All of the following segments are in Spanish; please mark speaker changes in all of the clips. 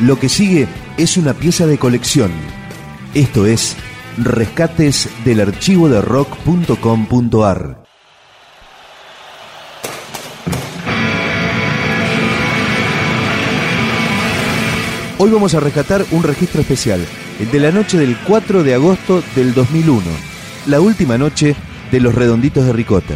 Speaker 1: Lo que sigue es una pieza de colección. Esto es Rescates del archivo de rock.com.ar. Hoy vamos a rescatar un registro especial, el de la noche del 4 de agosto del 2001, la última noche de los redonditos de Ricota.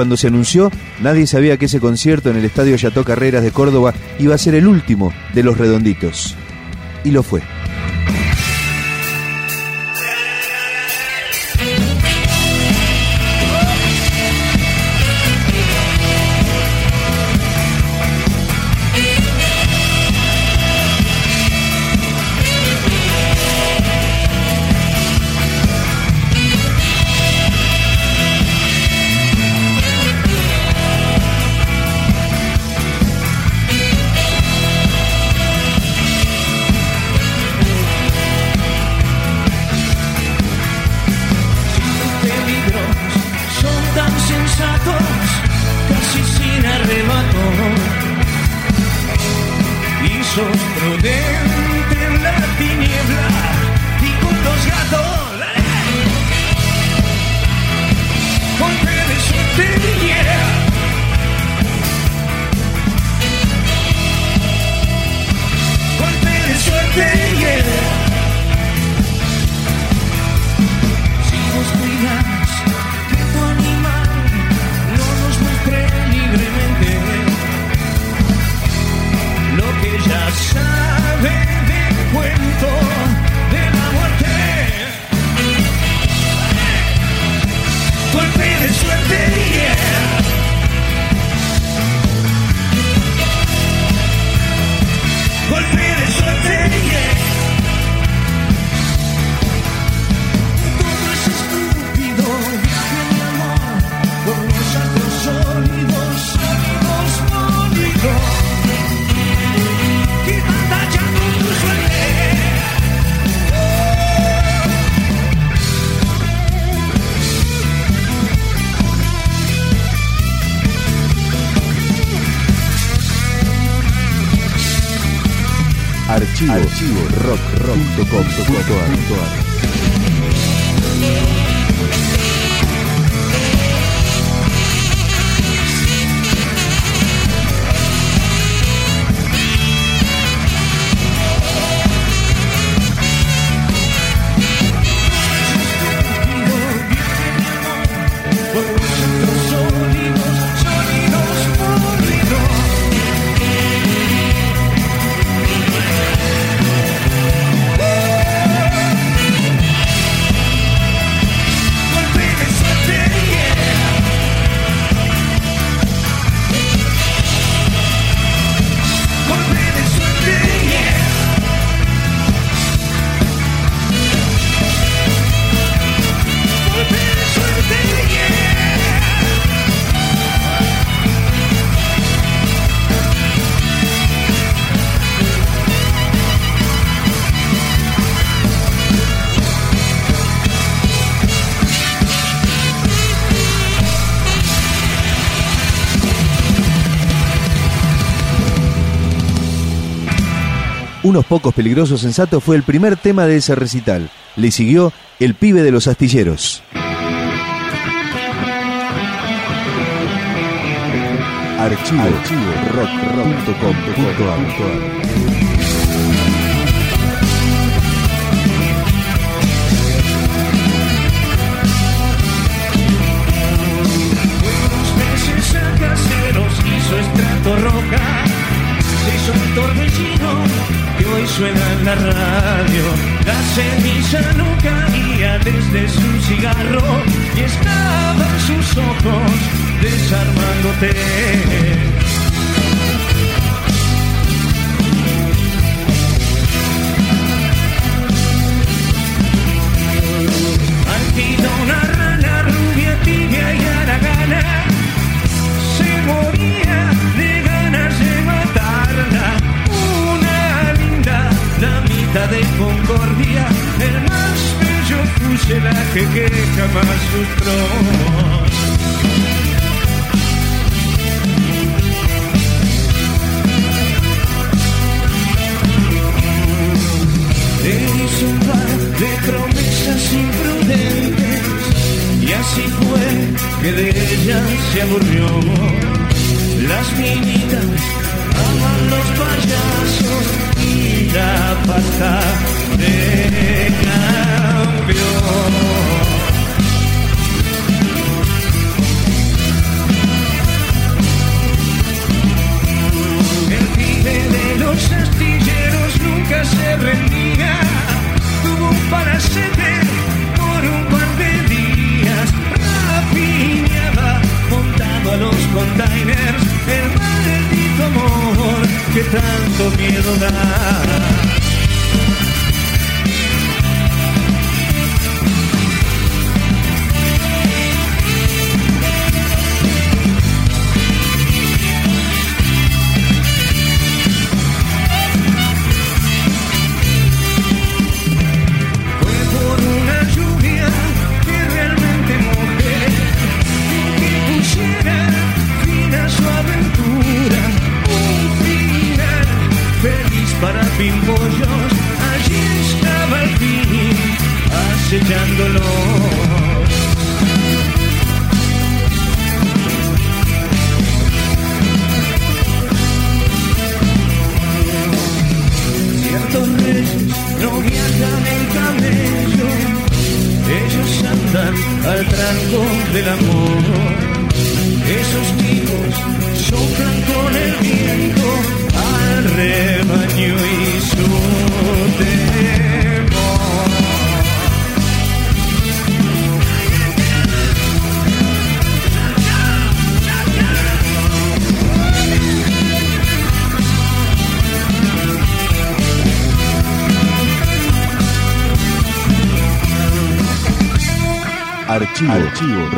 Speaker 1: Cuando se anunció, nadie sabía que ese concierto en el Estadio Yató Carreras de Córdoba iba a ser el último de los redonditos. Y lo fue.
Speaker 2: paso prudente en la tiniebla y con los gatos la golpe de soltería. Golpe de suerte.
Speaker 1: Archivo, Archivo. Rock, Unos pocos peligrosos sensatos fue el primer tema de ese recital. Le siguió El pibe de los astilleros. Archivo,
Speaker 2: suena en la radio. La ceniza no caía desde su cigarro y estaba en sus ojos desarmándote. El más bello fuselaje que jamás lustró. hizo un par de promesas imprudentes y así fue que de ella se aburrió. Las niñitas aman los payasos y la pata El pibe de los astilleros nunca se rendía tuvo un palacete por un par de días. Rapiñaba montado a los containers, el maldito amor que tanto miedo da.
Speaker 1: Archivo.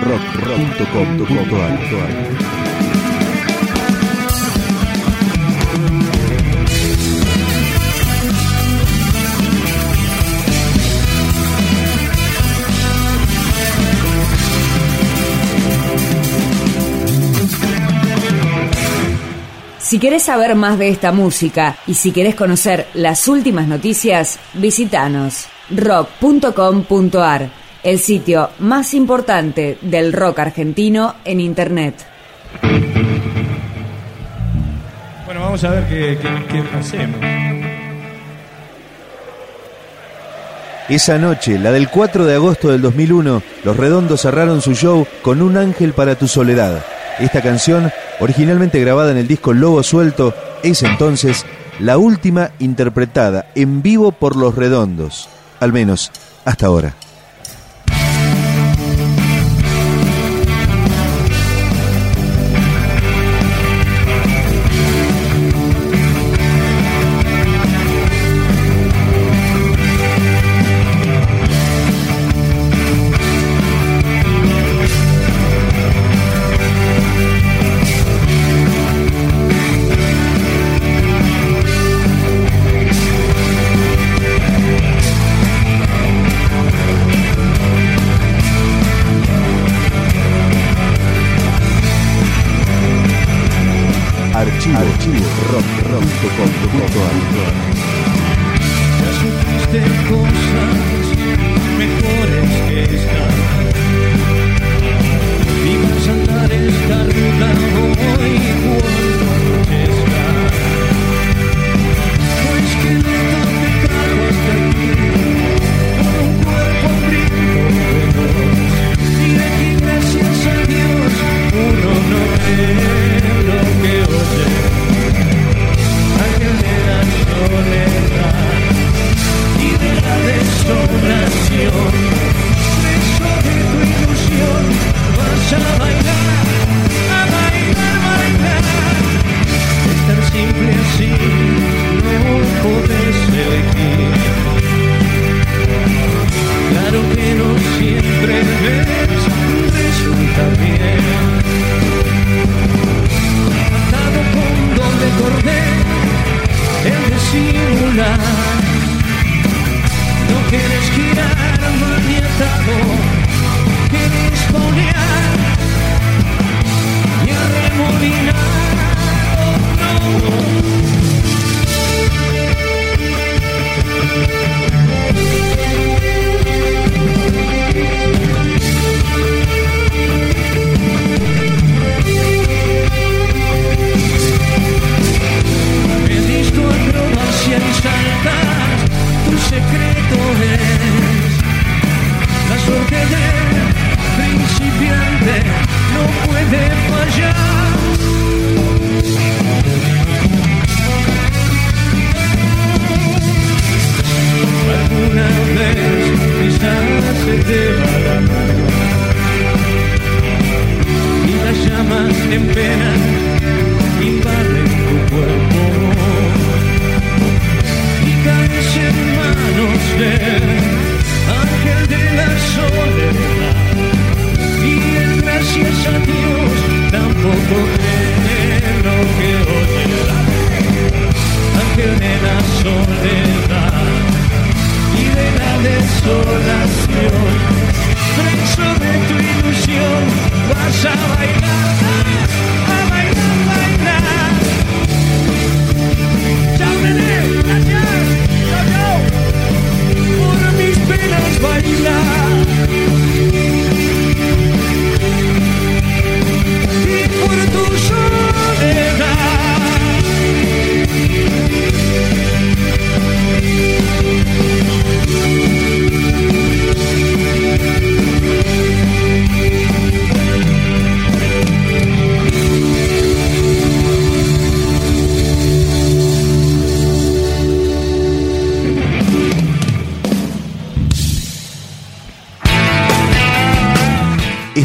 Speaker 3: Si querés saber más de esta música y si querés conocer las últimas noticias, visitanos rock.com.ar, el sitio más importante del rock argentino en Internet.
Speaker 2: Bueno, vamos a ver qué, qué- qué hacemos.
Speaker 1: Esa noche, la del 4 de agosto del 2001, Los Redondos cerraron su show con Un ángel para tu soledad. Esta canción, originalmente grabada en el disco Lobo Suelto, es entonces la última interpretada en vivo por Los Redondos, al menos hasta ahora.